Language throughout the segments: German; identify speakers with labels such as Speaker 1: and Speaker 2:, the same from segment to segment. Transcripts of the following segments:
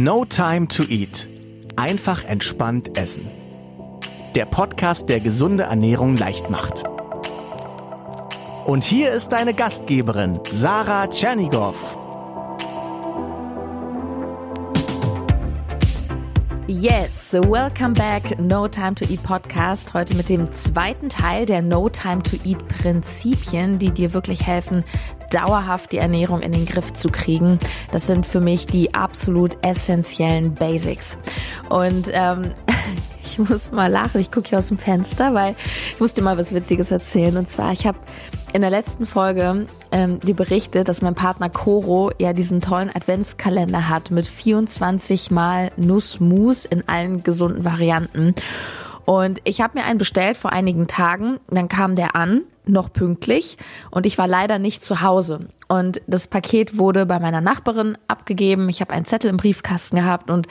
Speaker 1: No Time to Eat. Einfach entspannt essen. Der Podcast, der gesunde Ernährung leicht macht. Und hier ist deine Gastgeberin, Sarah Tschernigow.
Speaker 2: Yes, welcome back, No Time to Eat Podcast. Heute mit dem zweiten Teil der No Time to Eat Prinzipien, die dir wirklich helfen, dauerhaft die Ernährung in den Griff zu kriegen. Das sind für mich die absolut essentiellen Basics. Und ähm, ich muss mal lachen, ich gucke hier aus dem Fenster, weil ich musste mal was Witziges erzählen. Und zwar, ich habe in der letzten Folge ähm, die berichtet, dass mein Partner Coro ja diesen tollen Adventskalender hat mit 24 mal Nussmus in allen gesunden Varianten. Und ich habe mir einen bestellt vor einigen Tagen. Dann kam der an, noch pünktlich. Und ich war leider nicht zu Hause. Und das Paket wurde bei meiner Nachbarin abgegeben. Ich habe einen Zettel im Briefkasten gehabt und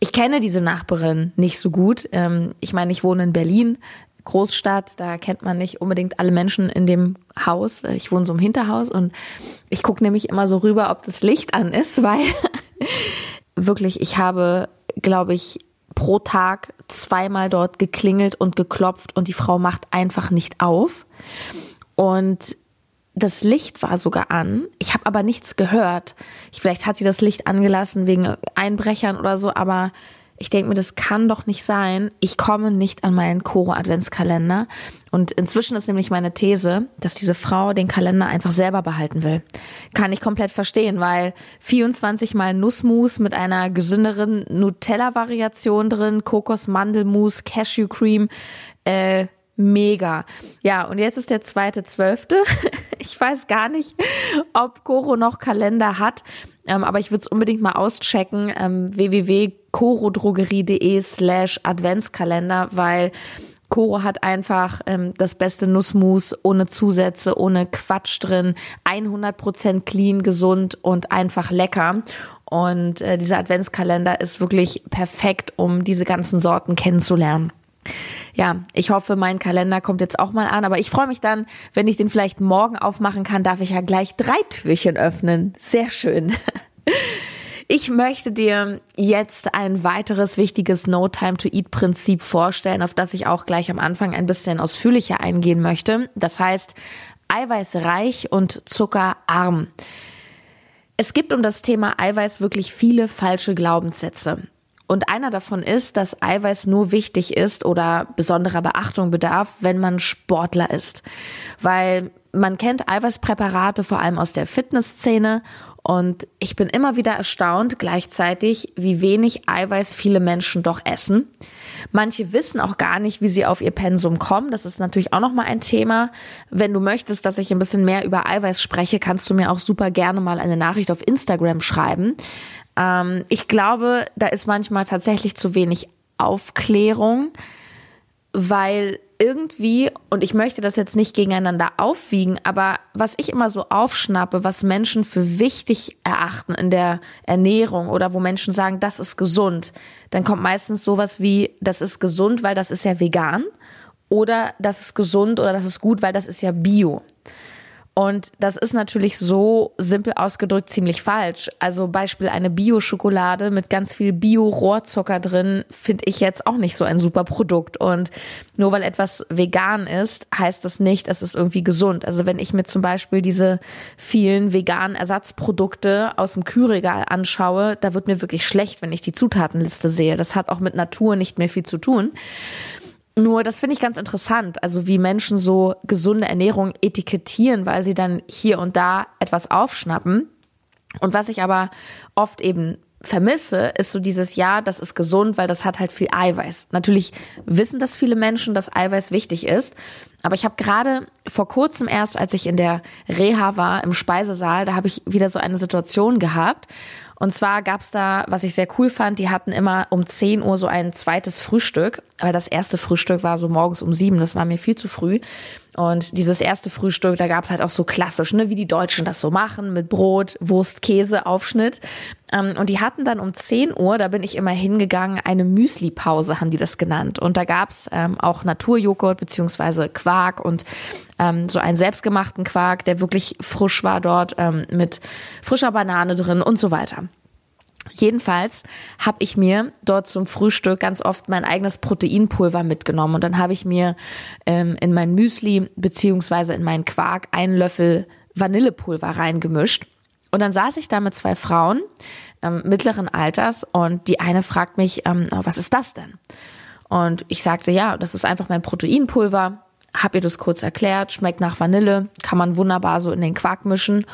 Speaker 2: ich kenne diese Nachbarin nicht so gut. Ähm, ich meine, ich wohne in Berlin. Großstadt, da kennt man nicht unbedingt alle Menschen in dem Haus. Ich wohne so im Hinterhaus und ich gucke nämlich immer so rüber, ob das Licht an ist, weil wirklich, ich habe, glaube ich, pro Tag zweimal dort geklingelt und geklopft und die Frau macht einfach nicht auf. Und das Licht war sogar an. Ich habe aber nichts gehört. vielleicht hat sie das Licht angelassen wegen Einbrechern oder so, aber ich denke mir, das kann doch nicht sein. Ich komme nicht an meinen Koro Adventskalender. Und inzwischen ist nämlich meine These, dass diese Frau den Kalender einfach selber behalten will. Kann ich komplett verstehen, weil 24 mal Nussmus mit einer gesünderen Nutella-Variation drin, Kokos-Mandelmus, Cashew-Cream, äh, mega. Ja, und jetzt ist der zweite Zwölfte. Ich weiß gar nicht, ob Koro noch Kalender hat, ähm, aber ich würde es unbedingt mal auschecken. Ähm, www.corodrogerie.de slash Adventskalender, weil Koro hat einfach ähm, das beste Nussmus ohne Zusätze, ohne Quatsch drin, 100% clean, gesund und einfach lecker. Und äh, dieser Adventskalender ist wirklich perfekt, um diese ganzen Sorten kennenzulernen ja, ich hoffe, mein Kalender kommt jetzt auch mal an. Aber ich freue mich dann, wenn ich den vielleicht morgen aufmachen kann, darf ich ja gleich drei Türchen öffnen. Sehr schön. Ich möchte dir jetzt ein weiteres wichtiges No Time to Eat Prinzip vorstellen, auf das ich auch gleich am Anfang ein bisschen ausführlicher eingehen möchte. Das heißt, eiweißreich und zuckerarm. Es gibt um das Thema Eiweiß wirklich viele falsche Glaubenssätze. Und einer davon ist, dass Eiweiß nur wichtig ist oder besonderer Beachtung bedarf, wenn man Sportler ist. Weil man kennt Eiweißpräparate vor allem aus der Fitnessszene und ich bin immer wieder erstaunt gleichzeitig, wie wenig Eiweiß viele Menschen doch essen. Manche wissen auch gar nicht, wie sie auf ihr Pensum kommen. Das ist natürlich auch nochmal ein Thema. Wenn du möchtest, dass ich ein bisschen mehr über Eiweiß spreche, kannst du mir auch super gerne mal eine Nachricht auf Instagram schreiben. Ähm, ich glaube, da ist manchmal tatsächlich zu wenig Aufklärung, weil irgendwie, und ich möchte das jetzt nicht gegeneinander aufwiegen, aber was ich immer so aufschnappe, was Menschen für wichtig erachten in der Ernährung oder wo Menschen sagen, das ist gesund, dann kommt meistens sowas wie, das ist gesund, weil das ist ja vegan oder das ist gesund oder das ist gut, weil das ist ja bio. Und das ist natürlich so simpel ausgedrückt ziemlich falsch. Also Beispiel eine Bio-Schokolade mit ganz viel Bio-Rohrzucker drin finde ich jetzt auch nicht so ein super Produkt. Und nur weil etwas vegan ist, heißt das nicht, es ist irgendwie gesund. Also wenn ich mir zum Beispiel diese vielen veganen Ersatzprodukte aus dem Kühlregal anschaue, da wird mir wirklich schlecht, wenn ich die Zutatenliste sehe. Das hat auch mit Natur nicht mehr viel zu tun. Nur, das finde ich ganz interessant, also wie Menschen so gesunde Ernährung etikettieren, weil sie dann hier und da etwas aufschnappen. Und was ich aber oft eben vermisse, ist so dieses Ja, das ist gesund, weil das hat halt viel Eiweiß. Natürlich wissen das viele Menschen, dass Eiweiß wichtig ist. Aber ich habe gerade vor kurzem erst, als ich in der Reha war, im Speisesaal, da habe ich wieder so eine Situation gehabt. Und zwar gab's da, was ich sehr cool fand, die hatten immer um 10 Uhr so ein zweites Frühstück. Aber das erste Frühstück war so morgens um sieben, das war mir viel zu früh. Und dieses erste Frühstück, da gab's halt auch so klassisch, ne, wie die Deutschen das so machen, mit Brot, Wurst, Käse, Aufschnitt. Ähm, und die hatten dann um 10 Uhr, da bin ich immer hingegangen, eine Müsli-Pause, haben die das genannt. Und da gab's ähm, auch Naturjoghurt beziehungsweise Quark und ähm, so einen selbstgemachten Quark, der wirklich frisch war dort, ähm, mit frischer Banane drin und so weiter. Jedenfalls habe ich mir dort zum Frühstück ganz oft mein eigenes Proteinpulver mitgenommen und dann habe ich mir ähm, in mein Müsli beziehungsweise in meinen Quark einen Löffel Vanillepulver reingemischt. Und dann saß ich da mit zwei Frauen ähm, mittleren Alters und die eine fragt mich, ähm, was ist das denn? Und ich sagte, ja, das ist einfach mein Proteinpulver. Hab ihr das kurz erklärt, schmeckt nach Vanille, kann man wunderbar so in den Quark mischen.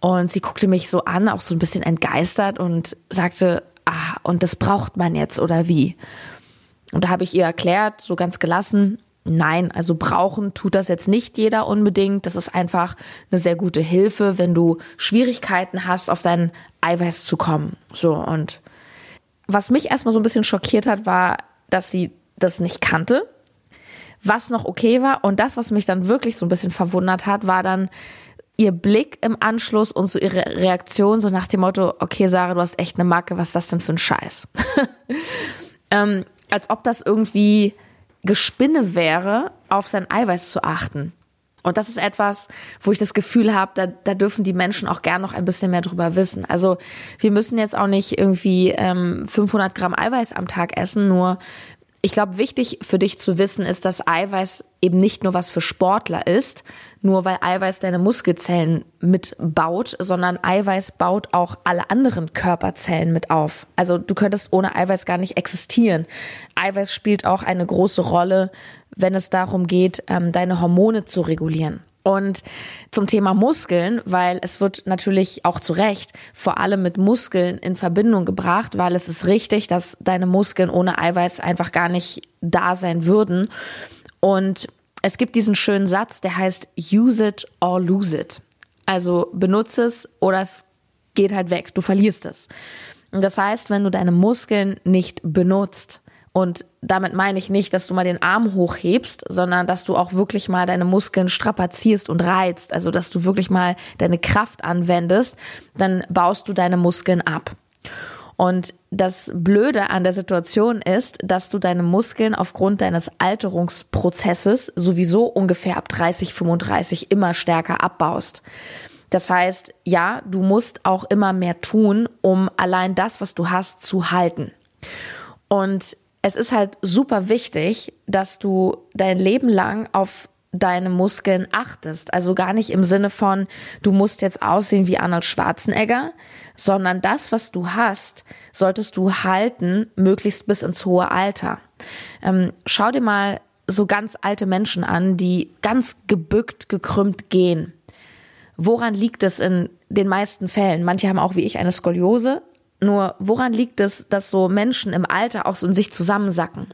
Speaker 2: Und sie guckte mich so an, auch so ein bisschen entgeistert und sagte, ah, und das braucht man jetzt oder wie? Und da habe ich ihr erklärt, so ganz gelassen, nein, also brauchen tut das jetzt nicht jeder unbedingt. Das ist einfach eine sehr gute Hilfe, wenn du Schwierigkeiten hast, auf dein Eiweiß zu kommen. So und was mich erstmal so ein bisschen schockiert hat, war, dass sie das nicht kannte, was noch okay war. Und das, was mich dann wirklich so ein bisschen verwundert hat, war dann ihr Blick im Anschluss und so ihre Reaktion, so nach dem Motto, okay, Sarah, du hast echt eine Macke, was ist das denn für ein Scheiß? ähm, als ob das irgendwie Gespinne wäre, auf sein Eiweiß zu achten. Und das ist etwas, wo ich das Gefühl habe, da, da dürfen die Menschen auch gern noch ein bisschen mehr drüber wissen. Also wir müssen jetzt auch nicht irgendwie ähm, 500 Gramm Eiweiß am Tag essen, nur ich glaube, wichtig für dich zu wissen ist, dass Eiweiß eben nicht nur was für Sportler ist, nur weil Eiweiß deine Muskelzellen mitbaut, sondern Eiweiß baut auch alle anderen Körperzellen mit auf. Also du könntest ohne Eiweiß gar nicht existieren. Eiweiß spielt auch eine große Rolle, wenn es darum geht, ähm, deine Hormone zu regulieren. Und zum Thema Muskeln, weil es wird natürlich auch zu Recht vor allem mit Muskeln in Verbindung gebracht, weil es ist richtig, dass deine Muskeln ohne Eiweiß einfach gar nicht da sein würden. Und es gibt diesen schönen Satz, der heißt use it or lose it. Also benutze es oder es geht halt weg, du verlierst es. Das heißt, wenn du deine Muskeln nicht benutzt, und damit meine ich nicht, dass du mal den Arm hochhebst, sondern dass du auch wirklich mal deine Muskeln strapazierst und reizt, also dass du wirklich mal deine Kraft anwendest, dann baust du deine Muskeln ab. Und das Blöde an der Situation ist, dass du deine Muskeln aufgrund deines Alterungsprozesses sowieso ungefähr ab 30, 35 immer stärker abbaust. Das heißt, ja, du musst auch immer mehr tun, um allein das, was du hast, zu halten. Und es ist halt super wichtig, dass du dein Leben lang auf deine Muskeln achtest. Also gar nicht im Sinne von, du musst jetzt aussehen wie Arnold Schwarzenegger, sondern das, was du hast, solltest du halten, möglichst bis ins hohe Alter. Ähm, schau dir mal so ganz alte Menschen an, die ganz gebückt, gekrümmt gehen. Woran liegt es in den meisten Fällen? Manche haben auch wie ich eine Skoliose, nur woran liegt es, dass so Menschen im Alter auch so in sich zusammensacken?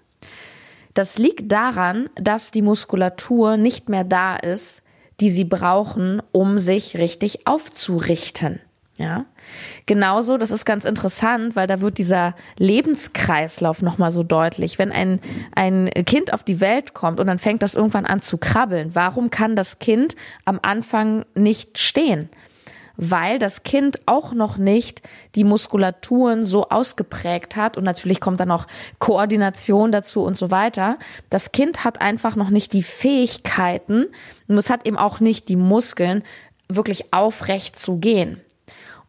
Speaker 2: Das liegt daran, dass die Muskulatur nicht mehr da ist, die sie brauchen, um sich richtig aufzurichten. Ja, genauso, das ist ganz interessant, weil da wird dieser Lebenskreislauf nochmal so deutlich. Wenn ein, ein Kind auf die Welt kommt und dann fängt das irgendwann an zu krabbeln, warum kann das Kind am Anfang nicht stehen? Weil das Kind auch noch nicht die Muskulaturen so ausgeprägt hat und natürlich kommt dann auch Koordination dazu und so weiter. Das Kind hat einfach noch nicht die Fähigkeiten und es hat eben auch nicht die Muskeln, wirklich aufrecht zu gehen.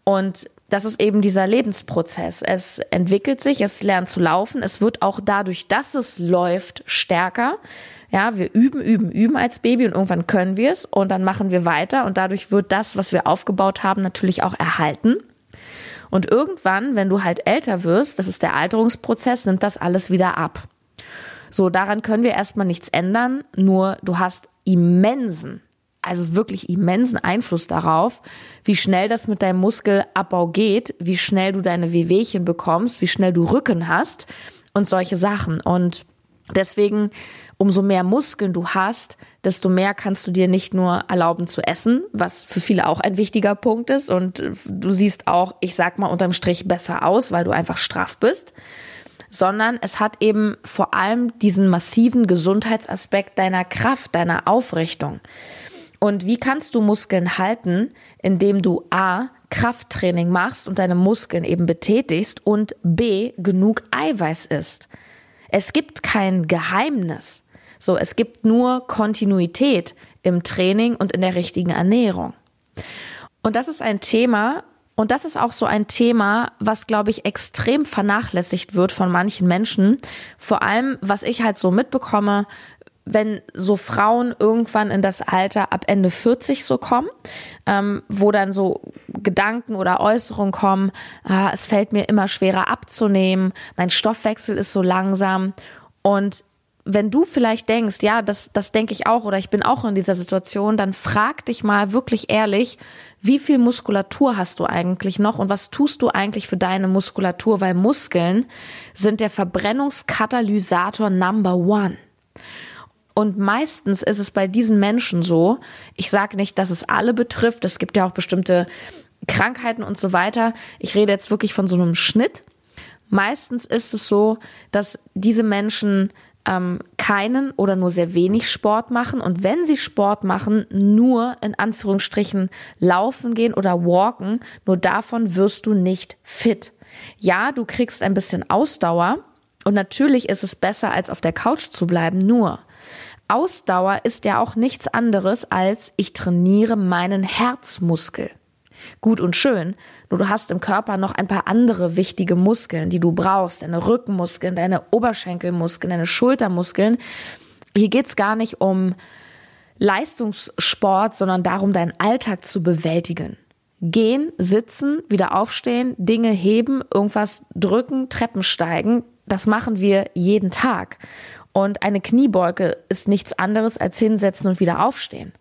Speaker 2: Und das ist eben dieser Lebensprozess. Es entwickelt sich, es lernt zu laufen, es wird auch dadurch, dass es läuft, stärker. Ja, wir üben, üben, üben als Baby und irgendwann können wir es und dann machen wir weiter und dadurch wird das, was wir aufgebaut haben, natürlich auch erhalten. Und irgendwann, wenn du halt älter wirst, das ist der Alterungsprozess, nimmt das alles wieder ab. So, daran können wir erstmal nichts ändern, nur du hast immensen, also wirklich immensen Einfluss darauf, wie schnell das mit deinem Muskelabbau geht, wie schnell du deine Wehwehchen bekommst, wie schnell du Rücken hast und solche Sachen. Und deswegen umso mehr Muskeln du hast, desto mehr kannst du dir nicht nur erlauben zu essen, was für viele auch ein wichtiger Punkt ist. Und äh, du siehst auch, ich sag mal unterm Strich besser aus, weil du einfach straff bist, sondern es hat eben vor allem diesen massiven Gesundheitsaspekt deiner Kraft, deiner Aufrichtung. Und wie kannst du Muskeln halten, indem du A, Krafttraining machst und deine Muskeln eben betätigst und B, genug Eiweiß isst? Es gibt kein Geheimnis. So, es gibt nur Kontinuität im Training und in der richtigen Ernährung. Und das ist ein Thema, Und das ist auch so ein Thema, was, glaube ich, extrem vernachlässigt wird von manchen Menschen. Vor allem, was ich halt so mitbekomme, wenn so Frauen irgendwann in das Alter ab Ende 40 so kommen, ähm, wo dann so Gedanken oder Äußerungen kommen, ah, es fällt mir immer schwerer abzunehmen, mein Stoffwechsel ist so langsam. Und wenn du vielleicht denkst, ja, das, das denke ich auch oder ich bin auch in dieser Situation, dann frag dich mal wirklich ehrlich, wie viel Muskulatur hast du eigentlich noch und was tust du eigentlich für deine Muskulatur? Weil Muskeln sind der Verbrennungskatalysator Number One. Und meistens ist es bei diesen Menschen so, ich sage nicht, dass es alle betrifft, es gibt ja auch bestimmte Krankheiten und so weiter. Ich rede jetzt wirklich von so einem Schnitt. Meistens ist es so, dass diese Menschen ähm, keinen oder nur sehr wenig Sport machen und wenn sie Sport machen, nur in Anführungsstrichen laufen gehen oder walken, nur davon wirst du nicht fit. Ja, du kriegst ein bisschen Ausdauer und natürlich ist es besser, als auf der Couch zu bleiben, nur Ausdauer ist ja auch nichts anderes als ich trainiere meinen Herzmuskel. Gut und schön, nur du hast im Körper noch ein paar andere wichtige Muskeln, die du brauchst, deine Rückenmuskeln, deine Oberschenkelmuskeln, deine Schultermuskeln. Hier geht's gar nicht um Leistungssport, sondern darum, deinen Alltag zu bewältigen. Gehen, sitzen, wieder aufstehen, Dinge heben, irgendwas drücken, Treppen steigen, das machen wir jeden Tag. Und eine Kniebeuge ist nichts anderes als hinsetzen und wieder aufstehen.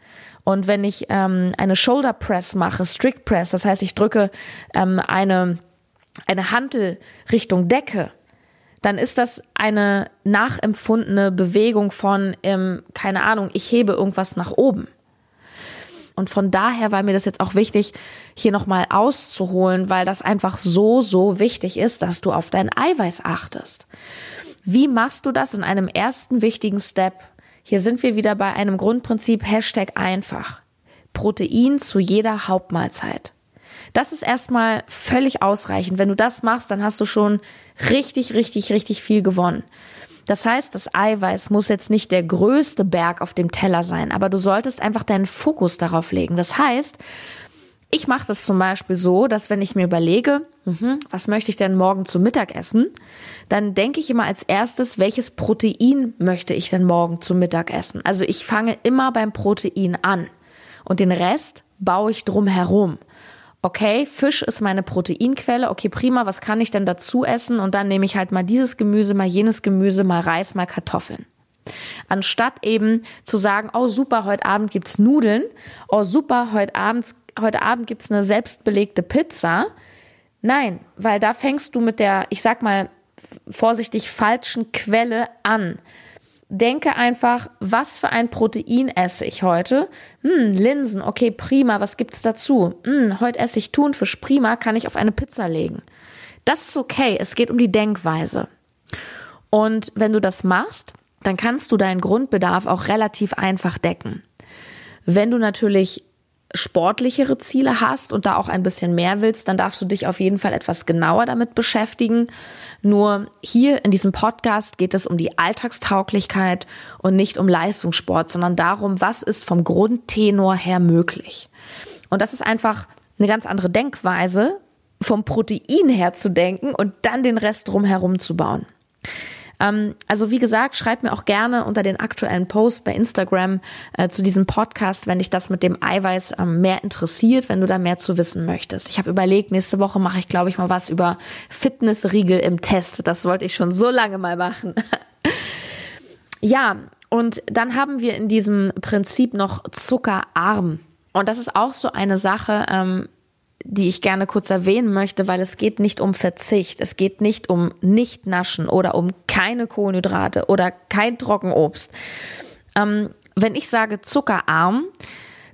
Speaker 2: Und wenn ich ähm, eine Shoulder Press mache, Strict Press, das heißt, ich drücke ähm, eine, eine Hantel Richtung Decke, dann ist das eine nachempfundene Bewegung von, ähm, keine Ahnung, ich hebe irgendwas nach oben. Und von daher war mir das jetzt auch wichtig, hier nochmal auszuholen, weil das einfach so, so wichtig ist, dass du auf dein Eiweiß achtest. Wie machst du das in einem ersten wichtigen Step? Hier sind wir wieder bei einem Grundprinzip Hashtag einfach. Protein zu jeder Hauptmahlzeit. Das ist erstmal völlig ausreichend. Wenn du das machst, dann hast du schon richtig, richtig, richtig viel gewonnen. Das heißt, das Eiweiß muss jetzt nicht der größte Berg auf dem Teller sein, aber du solltest einfach deinen Fokus darauf legen. Das heißt, ich mache das zum Beispiel so, dass wenn ich mir überlege, mh, was möchte ich denn morgen zum Mittag essen, dann denke ich immer als erstes, welches Protein möchte ich denn morgen zum Mittag essen. Also ich fange immer beim Protein an und den Rest baue ich drum herum. Okay, Fisch ist meine Proteinquelle. Okay, prima. Was kann ich denn dazu essen? Und dann nehme ich halt mal dieses Gemüse, mal jenes Gemüse, mal Reis, mal Kartoffeln. Anstatt eben zu sagen, oh super, heute Abend gibt's Nudeln, oh super, heute Abend, heute Abend gibt's eine selbstbelegte Pizza. Nein, weil da fängst du mit der, ich sag mal, vorsichtig falschen Quelle an. Denke einfach, was für ein Protein esse ich heute? Hm, Linsen, okay, prima, was gibt's dazu? Hm, heute esse ich Thunfisch, prima, kann ich auf eine Pizza legen. Das ist okay, es geht um die Denkweise. Und wenn du das machst, dann kannst du deinen Grundbedarf auch relativ einfach decken. Wenn du natürlich sportlichere Ziele hast und da auch ein bisschen mehr willst, dann darfst du dich auf jeden Fall etwas genauer damit beschäftigen. Nur hier in diesem Podcast geht es um die Alltagstauglichkeit und nicht um Leistungssport, sondern darum, was ist vom Grundtenor her möglich. Und das ist einfach eine ganz andere Denkweise, vom Protein her zu denken und dann den Rest drumherum zu bauen. Ähm, also wie gesagt, schreib mir auch gerne unter den aktuellen Post bei Instagram äh, zu diesem Podcast, wenn dich das mit dem Eiweiß ähm, mehr interessiert, wenn du da mehr zu wissen möchtest. Ich habe überlegt, nächste Woche mache ich, glaube ich, mal was über Fitnessriegel im Test. Das wollte ich schon so lange mal machen. ja, und dann haben wir in diesem Prinzip noch zuckerarm. Und das ist auch so eine Sache, ähm, die ich gerne kurz erwähnen möchte, weil es geht nicht um Verzicht, es geht nicht um Nicht-Naschen oder um keine Kohlenhydrate oder kein Trockenobst. Ähm, wenn ich sage zuckerarm,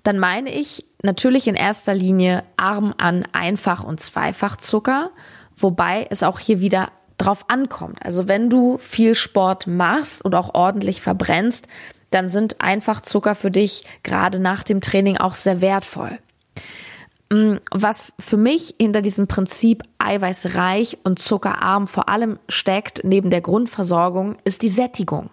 Speaker 2: dann meine ich natürlich in erster Linie arm an Einfach- und Zweifachzucker, wobei es auch hier wieder drauf ankommt. Also wenn du viel Sport machst und auch ordentlich verbrennst, dann sind Einfachzucker für dich gerade nach dem Training auch sehr wertvoll. Mm, was für mich hinter diesem Prinzip eiweißreich und zuckerarm vor allem steckt, neben der Grundversorgung, ist die Sättigung.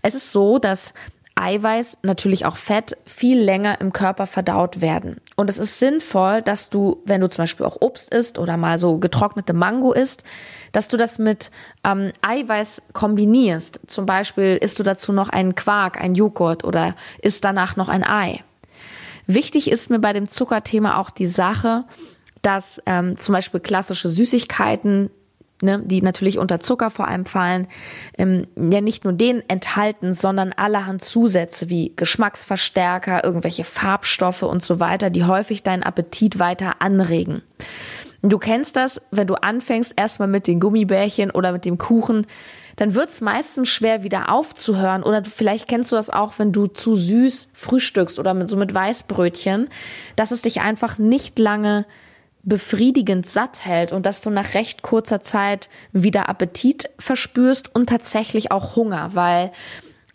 Speaker 2: Es ist so, dass Eiweiß, natürlich auch Fett, viel länger im Körper verdaut werden. Und es ist sinnvoll, dass du, wenn du zum Beispiel auch Obst isst oder mal so getrocknete Mango isst, dass du das mit ähm, Eiweiß kombinierst. Zum Beispiel isst du dazu noch einen Quark, einen Joghurt oder isst danach noch ein Ei. Wichtig ist mir bei dem Zuckerthema auch die Sache, dass ähm, zum Beispiel klassische Süßigkeiten ne, die natürlich unter Zucker vor allem fallen, ähm, ja nicht nur den enthalten, sondern allerhand Zusätze wie Geschmacksverstärker, irgendwelche Farbstoffe und so weiter, die häufig deinen Appetit weiter anregen. Du kennst das, wenn du anfängst erstmal mit den Gummibärchen oder mit dem Kuchen, dann wird's meistens schwer wieder aufzuhören. Oder vielleicht kennst du das auch, wenn du zu süß frühstückst oder mit, so mit Weißbrötchen, dass es dich einfach nicht lange befriedigend satt hält und dass du nach recht kurzer Zeit wieder Appetit verspürst und tatsächlich auch Hunger, weil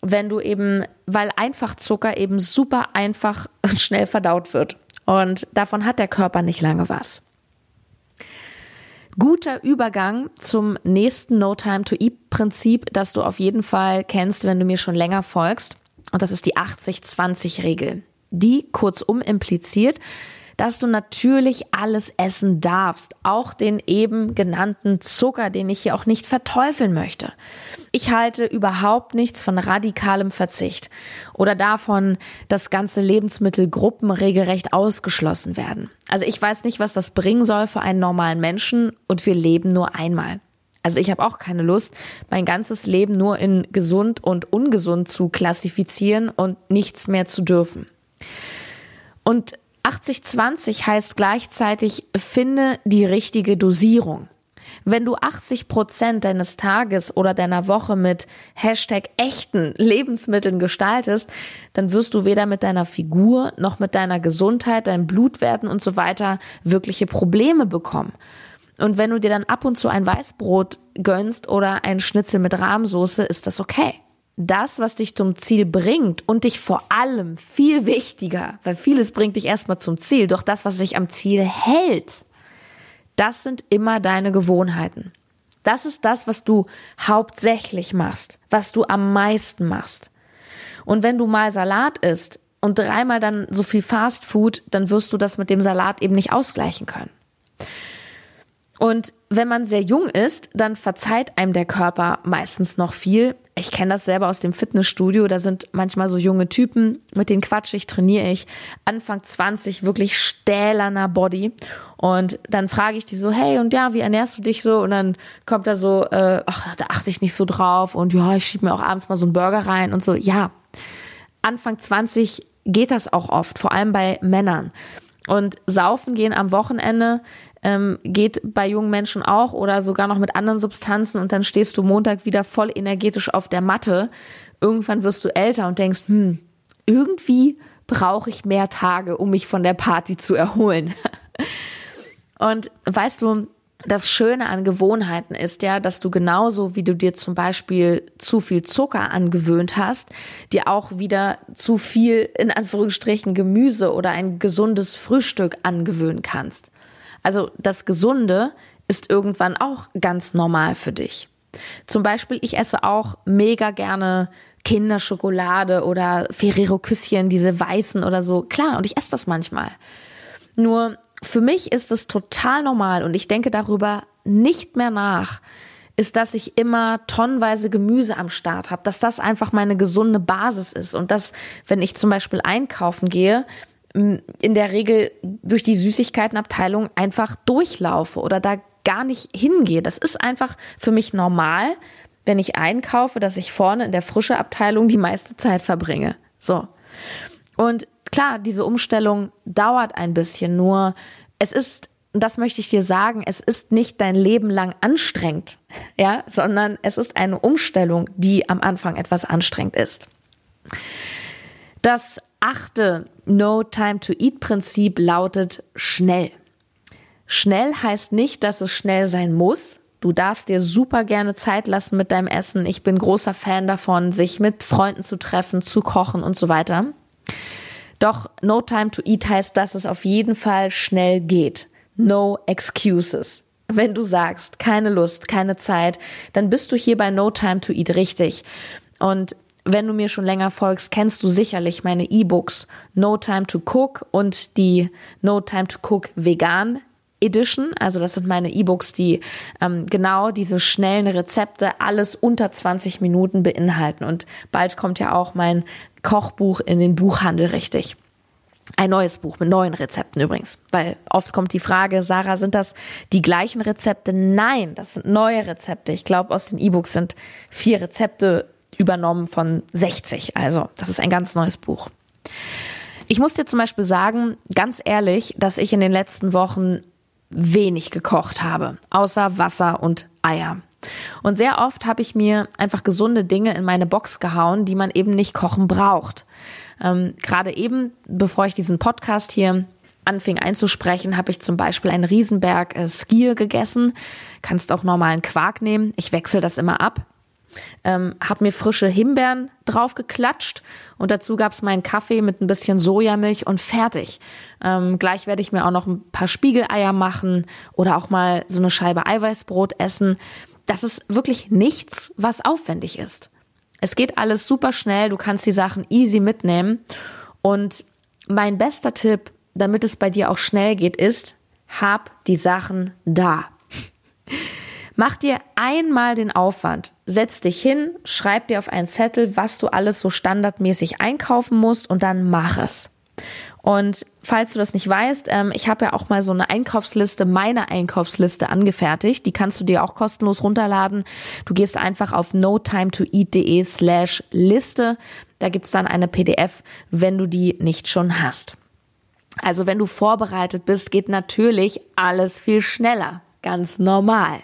Speaker 2: wenn du eben, weil einfach Zucker eben super einfach schnell verdaut wird und davon hat der Körper nicht lange was. Guter Übergang zum nächsten No Time to Eat Prinzip, das du auf jeden Fall kennst, wenn du mir schon länger folgst. Und das ist die 80-20 Regel. Die kurzum impliziert, dass du natürlich alles essen darfst, auch den eben genannten Zucker, den ich hier auch nicht verteufeln möchte. Ich halte überhaupt nichts von radikalem Verzicht oder davon, dass ganze Lebensmittelgruppen regelrecht ausgeschlossen werden. Also ich weiß nicht, was das bringen soll für einen normalen Menschen und wir leben nur einmal. Also ich habe auch keine Lust, mein ganzes Leben nur in gesund und ungesund zu klassifizieren und nichts mehr zu dürfen. Und 80-20 heißt gleichzeitig, finde die richtige Dosierung. Wenn du 80 Prozent deines Tages oder deiner Woche mit Hashtag echten Lebensmitteln gestaltest, dann wirst du weder mit deiner Figur noch mit deiner Gesundheit, deinen Blutwerten und so weiter wirkliche Probleme bekommen. Und wenn du dir dann ab und zu ein Weißbrot gönnst oder ein Schnitzel mit Rahmsoße, ist das okay das, was dich zum Ziel bringt und dich vor allem viel wichtiger, weil vieles bringt dich erstmal zum Ziel, doch das, was dich am Ziel hält, das sind immer deine Gewohnheiten. Das ist das, was du hauptsächlich machst, was du am meisten machst. Und wenn du mal Salat isst und dreimal dann so viel Fast Food, dann wirst du das mit dem Salat eben nicht ausgleichen können. Und wenn man sehr jung ist, dann verzeiht einem der Körper meistens noch viel. Ich kenne das selber aus dem Fitnessstudio. Da sind manchmal so junge Typen, mit denen quatsche ich, trainiere ich. Anfang 20, wirklich stählerner Body. Und dann frage ich die so, hey, und ja, wie ernährst du dich so? Und dann kommt da so, äh, ach, da achte ich nicht so drauf. Und ja, ich schiebe mir auch abends mal so einen Burger rein und so. Ja, Anfang 20 geht das auch oft, vor allem bei Männern. Und saufen gehen am Wochenende ähm, geht bei jungen Menschen auch oder sogar noch mit anderen Substanzen und dann stehst du Montag wieder voll energetisch auf der Matte. Irgendwann wirst du älter und denkst, hm, irgendwie brauche ich mehr Tage, um mich von der Party zu erholen. und weißt du, das Schöne an Gewohnheiten ist ja, dass du genauso wie du dir zum Beispiel zu viel Zucker angewöhnt hast, dir auch wieder zu viel in Anführungsstrichen Gemüse oder ein gesundes Frühstück angewöhnen kannst. Also das Gesunde ist irgendwann auch ganz normal für dich. Zum Beispiel, ich esse auch mega gerne Kinderschokolade oder Ferrero Küsschen, diese weißen oder so. Klar, und ich esse das manchmal. Nur für mich ist es total normal und ich denke darüber nicht mehr nach, ist, dass ich immer tonnenweise Gemüse am Start habe, dass das einfach meine gesunde Basis ist und dass, wenn ich zum Beispiel einkaufen gehe, in der Regel durch die Süßigkeitenabteilung einfach durchlaufe oder da gar nicht hingehe. Das ist einfach für mich normal, wenn ich einkaufe, dass ich vorne in der frische Abteilung die meiste Zeit verbringe. So. Und klar, diese Umstellung dauert ein bisschen, nur es ist, das möchte ich dir sagen, es ist nicht dein Leben lang anstrengend, ja, sondern es ist eine Umstellung, die am Anfang etwas anstrengend ist. Das achte No Time to Eat Prinzip lautet schnell. Schnell heißt nicht, dass es schnell sein muss. Du darfst dir super gerne Zeit lassen mit deinem Essen. Ich bin großer Fan davon, sich mit Freunden zu treffen, zu kochen und so weiter. Doch No Time to Eat heißt, dass es auf jeden Fall schnell geht. No excuses. Wenn du sagst, keine Lust, keine Zeit, dann bist du hier bei No Time to Eat richtig. Und wenn du mir schon länger folgst, kennst du sicherlich meine E-Books No Time to Cook und die No Time to Cook Vegan Edition. Also das sind meine E-Books, die ähm, genau diese schnellen Rezepte, alles unter 20 Minuten beinhalten. Und bald kommt ja auch mein Kochbuch in den Buchhandel richtig. Ein neues Buch mit neuen Rezepten übrigens, weil oft kommt die Frage, Sarah, sind das die gleichen Rezepte? Nein, das sind neue Rezepte. Ich glaube, aus den E-Books sind vier Rezepte übernommen von 60. Also, das ist ein ganz neues Buch. Ich muss dir zum Beispiel sagen, ganz ehrlich, dass ich in den letzten Wochen wenig gekocht habe, außer Wasser und Eier. Und sehr oft habe ich mir einfach gesunde Dinge in meine Box gehauen, die man eben nicht kochen braucht. Ähm, Gerade eben, bevor ich diesen Podcast hier anfing einzusprechen, habe ich zum Beispiel einen Riesenberg äh, Skier gegessen. Kannst auch normalen Quark nehmen. Ich wechsle das immer ab ähm, habe mir frische Himbeeren drauf geklatscht und dazu gab es meinen Kaffee mit ein bisschen Sojamilch und fertig. Ähm, gleich werde ich mir auch noch ein paar Spiegeleier machen oder auch mal so eine Scheibe Eiweißbrot essen. Das ist wirklich nichts, was aufwendig ist. Es geht alles super schnell, du kannst die Sachen easy mitnehmen. Und mein bester Tipp, damit es bei dir auch schnell geht, ist, hab die Sachen da. Mach dir einmal den Aufwand, setz dich hin, schreib dir auf einen Zettel, was du alles so standardmäßig einkaufen musst und dann mach es. Und falls du das nicht weißt, ähm, ich habe ja auch mal so eine Einkaufsliste, meine Einkaufsliste angefertigt. Die kannst du dir auch kostenlos runterladen. Du gehst einfach auf notimetoeat.de slash Liste. Da gibt's dann eine PDF, wenn du die nicht schon hast. Also wenn du vorbereitet bist, geht natürlich alles viel schneller ganz normal.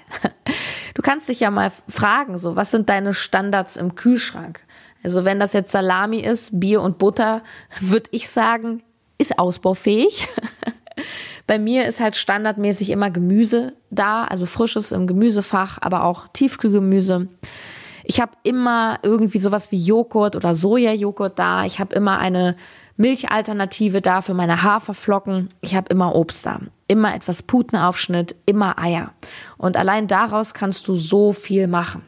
Speaker 2: Du kannst dich ja mal fragen, so, was sind deine Standards im Kühlschrank? Also wenn das jetzt Salami ist, Bier und Butter, würde ich sagen, ist ausbaufähig. Bei mir ist halt standardmäßig immer Gemüse da, also frisches im Gemüsefach, aber auch Tiefkühlgemüse. Ich habe immer irgendwie sowas wie Joghurt oder Sojajoghurt da. Ich habe immer eine Milchalternative da für meine Haferflocken. Ich habe immer Obst da, immer etwas Putenaufschnitt, immer Eier. Und allein daraus kannst du so viel machen.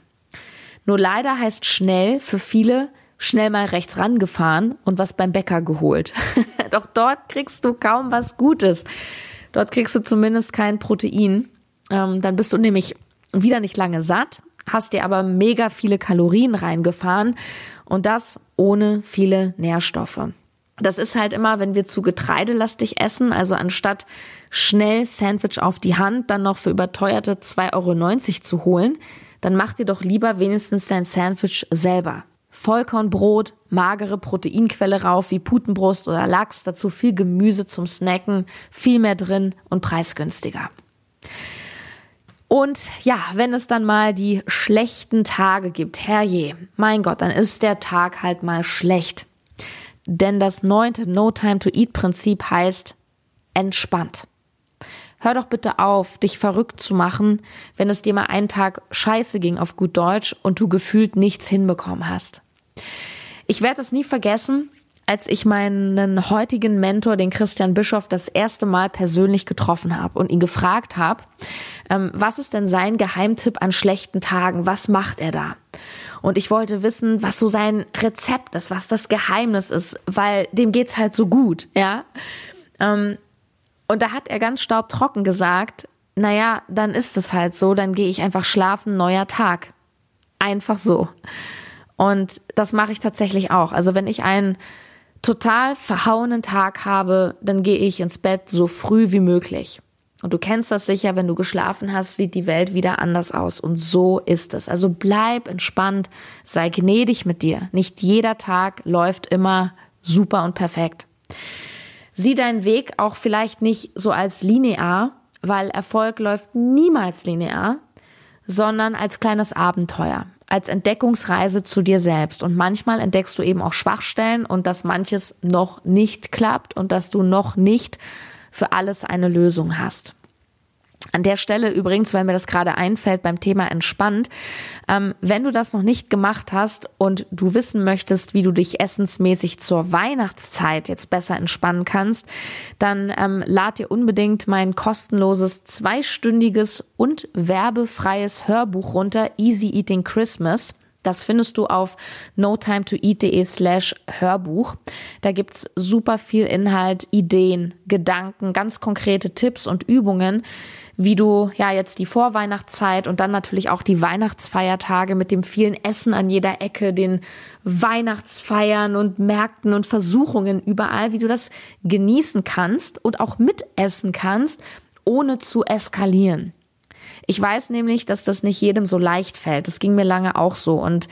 Speaker 2: Nur leider heißt schnell für viele schnell mal rechts rangefahren und was beim Bäcker geholt. Doch dort kriegst du kaum was Gutes. Dort kriegst du zumindest kein Protein. Ähm, dann bist du nämlich wieder nicht lange satt, hast dir aber mega viele Kalorien reingefahren und das ohne viele Nährstoffe. Das ist halt immer, wenn wir zu getreidelastig essen, also anstatt schnell Sandwich auf die Hand, dann noch für überteuerte 2,90 Euro zu holen, dann mach dir doch lieber wenigstens dein Sandwich selber. Vollkornbrot, magere Proteinquelle rauf wie Putenbrust oder Lachs, dazu viel Gemüse zum Snacken, viel mehr drin und preisgünstiger. Und ja, wenn es dann mal die schlechten Tage gibt, herrje, mein Gott, dann ist der Tag halt mal schlecht. Denn das neunte No Time to Eat Prinzip heißt entspannt. Hör doch bitte auf, dich verrückt zu machen, wenn es dir mal einen Tag scheiße ging auf gut Deutsch und du gefühlt nichts hinbekommen hast. Ich werde es nie vergessen, als ich meinen heutigen Mentor, den Christian Bischoff, das erste Mal persönlich getroffen habe und ihn gefragt habe, ähm, was ist denn sein Geheimtipp an schlechten Tagen? Was macht er da? Und ich wollte wissen, was so sein Rezept ist, was das Geheimnis ist, weil dem geht's halt so gut, ja. Ähm, und da hat er ganz staubtrocken gesagt, naja, dann ist es halt so, dann gehe ich einfach schlafen, neuer Tag. Einfach so. Und das mache ich tatsächlich auch. Also wenn ich einen total verhauenen Tag habe, dann gehe ich ins Bett so früh wie möglich. Und du kennst das sicher, wenn du geschlafen hast, sieht die Welt wieder anders aus. Und so ist es. Also bleib entspannt, sei gnädig mit dir. Nicht jeder Tag läuft immer super und perfekt. Sieh deinen Weg auch vielleicht nicht so als linear, weil Erfolg läuft niemals linear, sondern als kleines Abenteuer, als Entdeckungsreise zu dir selbst. Und manchmal entdeckst du eben auch Schwachstellen und dass manches noch nicht klappt und dass du noch nicht für alles eine Lösung hast. An der Stelle übrigens, weil mir das gerade einfällt beim Thema entspannt, ähm, wenn du das noch nicht gemacht hast und du wissen möchtest, wie du dich essensmäßig zur Weihnachtszeit jetzt besser entspannen kannst, dann ähm, lad dir unbedingt mein kostenloses zweistündiges und werbefreies Hörbuch runter, Easy Eating Christmas. Das findest du auf notimetoeat.de slash Hörbuch. Da gibt's super viel Inhalt, Ideen, Gedanken, ganz konkrete Tipps und Übungen, wie du ja jetzt die Vorweihnachtszeit und dann natürlich auch die Weihnachtsfeiertage mit dem vielen Essen an jeder Ecke, den Weihnachtsfeiern und Märkten und Versuchungen überall, wie du das genießen kannst und auch mitessen kannst, ohne zu eskalieren. Ich weiß nämlich, dass das nicht jedem so leicht fällt. Das ging mir lange auch so. Und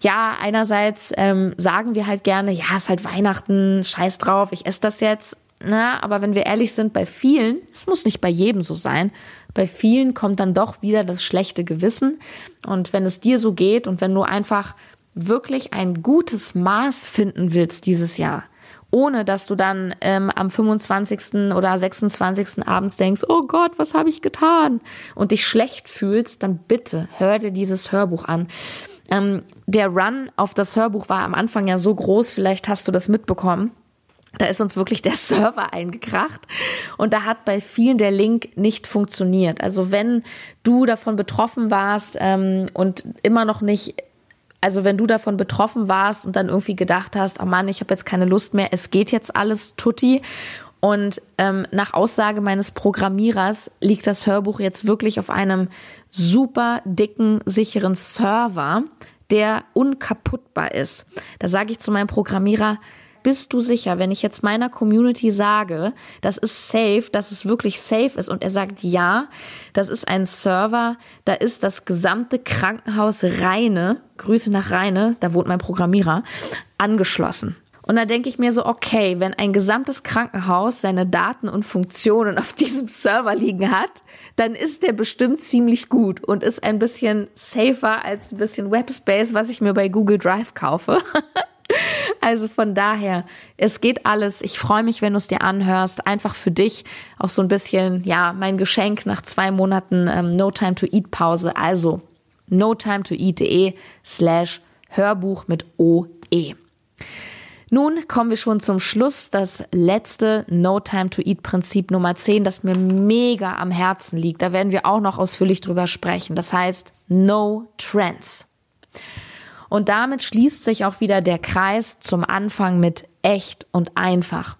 Speaker 2: ja, einerseits ähm, sagen wir halt gerne, ja, ist halt Weihnachten, scheiß drauf, ich esse das jetzt. Na, aber wenn wir ehrlich sind, bei vielen, es muss nicht bei jedem so sein, bei vielen kommt dann doch wieder das schlechte Gewissen. Und wenn es dir so geht und wenn du einfach wirklich ein gutes Maß finden willst dieses Jahr, ohne dass du dann ähm, am 25. oder 26. abends denkst, oh Gott, was habe ich getan? Und dich schlecht fühlst, dann bitte hör dir dieses Hörbuch an. Ähm, der Run auf das Hörbuch war am Anfang ja so groß, vielleicht hast du das mitbekommen. Da ist uns wirklich der Server eingekracht und da hat bei vielen der Link nicht funktioniert. Also wenn du davon betroffen warst ähm, und immer noch nicht also wenn du davon betroffen warst und dann irgendwie gedacht hast, oh Mann, ich habe jetzt keine Lust mehr, es geht jetzt alles tutti. Und ähm, nach Aussage meines Programmierers liegt das Hörbuch jetzt wirklich auf einem super dicken, sicheren Server, der unkaputtbar ist. Da sage ich zu meinem Programmierer, bist du sicher, wenn ich jetzt meiner Community sage, das ist safe, dass es wirklich safe ist und er sagt ja, das ist ein Server, da ist das gesamte Krankenhaus Reine, Grüße nach Reine, da wohnt mein Programmierer, angeschlossen. Und da denke ich mir so, okay, wenn ein gesamtes Krankenhaus seine Daten und Funktionen auf diesem Server liegen hat, dann ist der bestimmt ziemlich gut und ist ein bisschen safer als ein bisschen Webspace, was ich mir bei Google Drive kaufe. Also von daher, es geht alles. Ich freue mich, wenn du es dir anhörst. Einfach für dich auch so ein bisschen, ja, mein Geschenk nach zwei Monaten ähm, No Time to Eat Pause. Also no time to eat.de slash Hörbuch mit OE. Nun kommen wir schon zum Schluss. Das letzte No Time to Eat Prinzip Nummer 10, das mir mega am Herzen liegt. Da werden wir auch noch ausführlich drüber sprechen. Das heißt No Trends. Und damit schließt sich auch wieder der Kreis zum Anfang mit echt und einfach.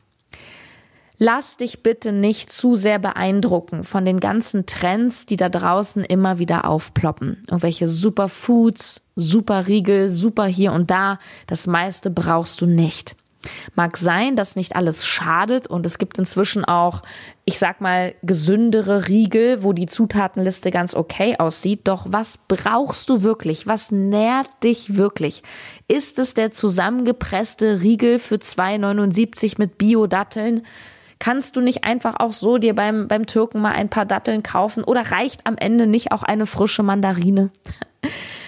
Speaker 2: Lass dich bitte nicht zu sehr beeindrucken von den ganzen Trends, die da draußen immer wieder aufploppen. Irgendwelche Superfoods, Superriegel, super hier und da. Das meiste brauchst du nicht. Mag sein, dass nicht alles schadet und es gibt inzwischen auch, ich sag mal, gesündere Riegel, wo die Zutatenliste ganz okay aussieht. Doch was brauchst du wirklich? Was nährt dich wirklich? Ist es der zusammengepresste Riegel für 2,79 mit Bio-Datteln? Kannst du nicht einfach auch so dir beim, beim Türken mal ein paar Datteln kaufen oder reicht am Ende nicht auch eine frische Mandarine?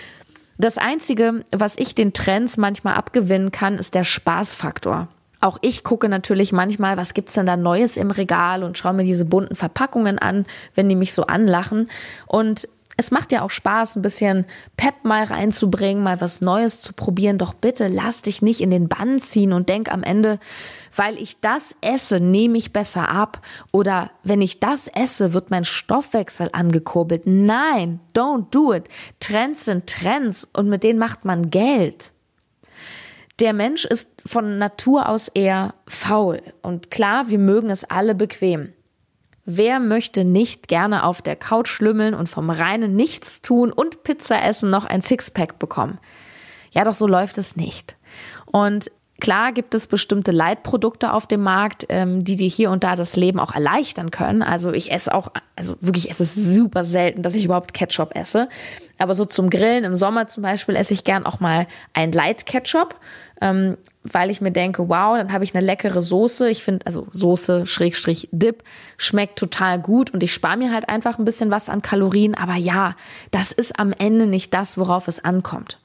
Speaker 2: Das Einzige, was ich den Trends manchmal abgewinnen kann, ist der Spaßfaktor. Auch ich gucke natürlich manchmal, was gibt's denn da Neues im Regal und schaue mir diese bunten Verpackungen an, wenn die mich so anlachen. Und es macht ja auch Spaß, ein bisschen Pep mal reinzubringen, mal was Neues zu probieren. Doch bitte lass dich nicht in den Bann ziehen und denk am Ende, weil ich das esse, nehme ich besser ab. Oder wenn ich das esse, wird mein Stoffwechsel angekurbelt. Nein, don't do it. Trends sind Trends und mit denen macht man Geld. Der Mensch ist von Natur aus eher faul. Und klar, wir mögen es alle bequem. Wer möchte nicht gerne auf der Couch schlümmeln und vom reinen Nichts tun und Pizza essen noch ein Sixpack bekommen? Ja, doch so läuft es nicht. Und Klar gibt es bestimmte Leitprodukte auf dem Markt, ähm, die dir hier und da das Leben auch erleichtern können. Also ich esse auch, also wirklich, es ist super selten, dass ich überhaupt Ketchup esse. Aber so zum Grillen im Sommer zum Beispiel esse ich gern auch mal ein Light Ketchup, ähm, weil ich mir denke, wow, dann habe ich eine leckere Soße. Ich finde, also Soße, Schrägstrich, Dip, schmeckt total gut und ich spare mir halt einfach ein bisschen was an Kalorien. Aber ja, das ist am Ende nicht das, worauf es ankommt.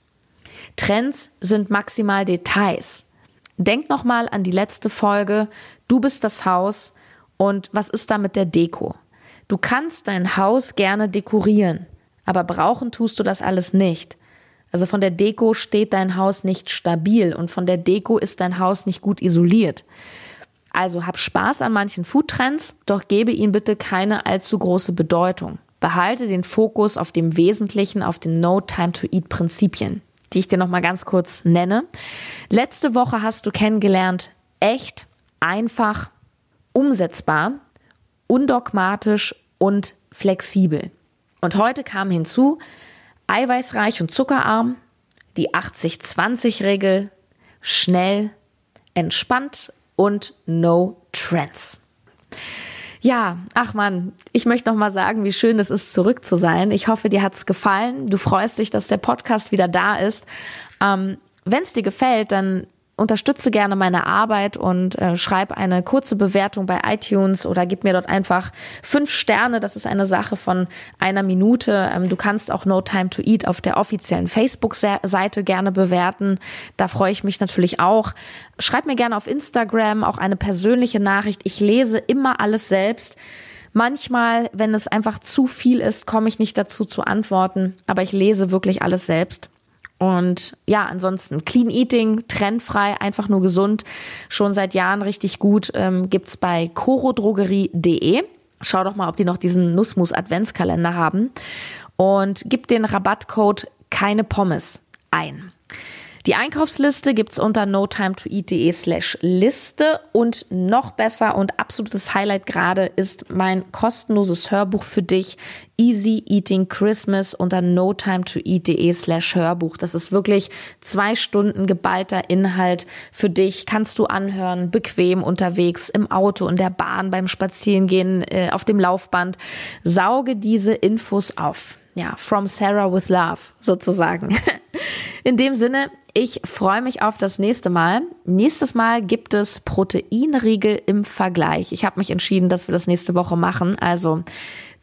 Speaker 2: Trends sind maximal Details. Denk nochmal an die letzte Folge. Du bist das Haus und was ist da mit der Deko? Du kannst dein Haus gerne dekorieren, aber brauchen tust du das alles nicht. Also von der Deko steht dein Haus nicht stabil und von der Deko ist dein Haus nicht gut isoliert. Also hab Spaß an manchen Foodtrends, doch gebe ihnen bitte keine allzu große Bedeutung. Behalte den Fokus auf dem Wesentlichen, auf den No Die ich dir noch mal ganz kurz nenne. Letzte Woche hast du kennengelernt, echt, einfach, umsetzbar, undogmatisch und flexibel. Und heute kam hinzu, eiweißreich und zuckerarm, die 80-20-Regel, schnell, entspannt und no trends. Ja, ach man, ich möchte noch mal sagen, wie schön es ist, zurück zu sein. Ich hoffe, dir hat's gefallen. Du freust dich, dass der Podcast wieder da ist. Ähm, Wenn es dir gefällt, dann unterstütze gerne meine Arbeit und äh, schreib eine kurze Bewertung bei iTunes oder gib mir dort einfach fünf Sterne. Das ist eine Sache von einer Minute. Ähm, du kannst auch No Time to Eat auf der offiziellen Facebook-Seite gerne bewerten. Da freue ich mich natürlich auch. Schreib mir gerne auf Instagram auch eine persönliche Nachricht. Ich lese immer alles selbst. Manchmal, wenn es einfach zu viel ist, komme ich nicht dazu zu antworten, aber ich lese wirklich alles selbst. Und ja, ansonsten Clean Eating, trendfrei, einfach nur gesund, schon seit Jahren richtig gut, ähm, gibt's bei corodrogerie.de. Schau doch mal, ob die noch diesen Nussmus Adventskalender haben und gib den Rabattcode keine Pommes ein. Die Einkaufsliste gibt's unter notimetoeat.de slash Liste und noch besser und absolutes Highlight gerade ist mein kostenloses Hörbuch für dich Easy Eating Christmas unter notimetoeat.de slash Hörbuch. Das ist wirklich zwei Stunden geballter Inhalt für dich. Kannst du anhören, bequem unterwegs, im Auto, in der Bahn, beim Spazierengehen, äh, auf dem Laufband. Sauge diese Infos auf. Ja, from Sarah with Love sozusagen. In dem Sinne, ich freue mich auf das nächste Mal. Nächstes Mal gibt es Proteinriegel im Vergleich. Ich habe mich entschieden, dass wir das nächste Woche machen. Also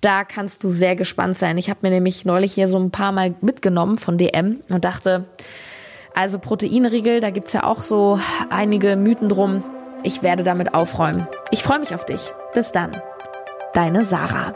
Speaker 2: da kannst du sehr gespannt sein. Ich habe mir nämlich neulich hier so ein paar Mal mitgenommen von DM und dachte, also Proteinriegel, da gibt's ja auch so einige Mythen drum. Ich werde damit aufräumen. Ich freue mich auf dich. Bis dann. Deine Sarah.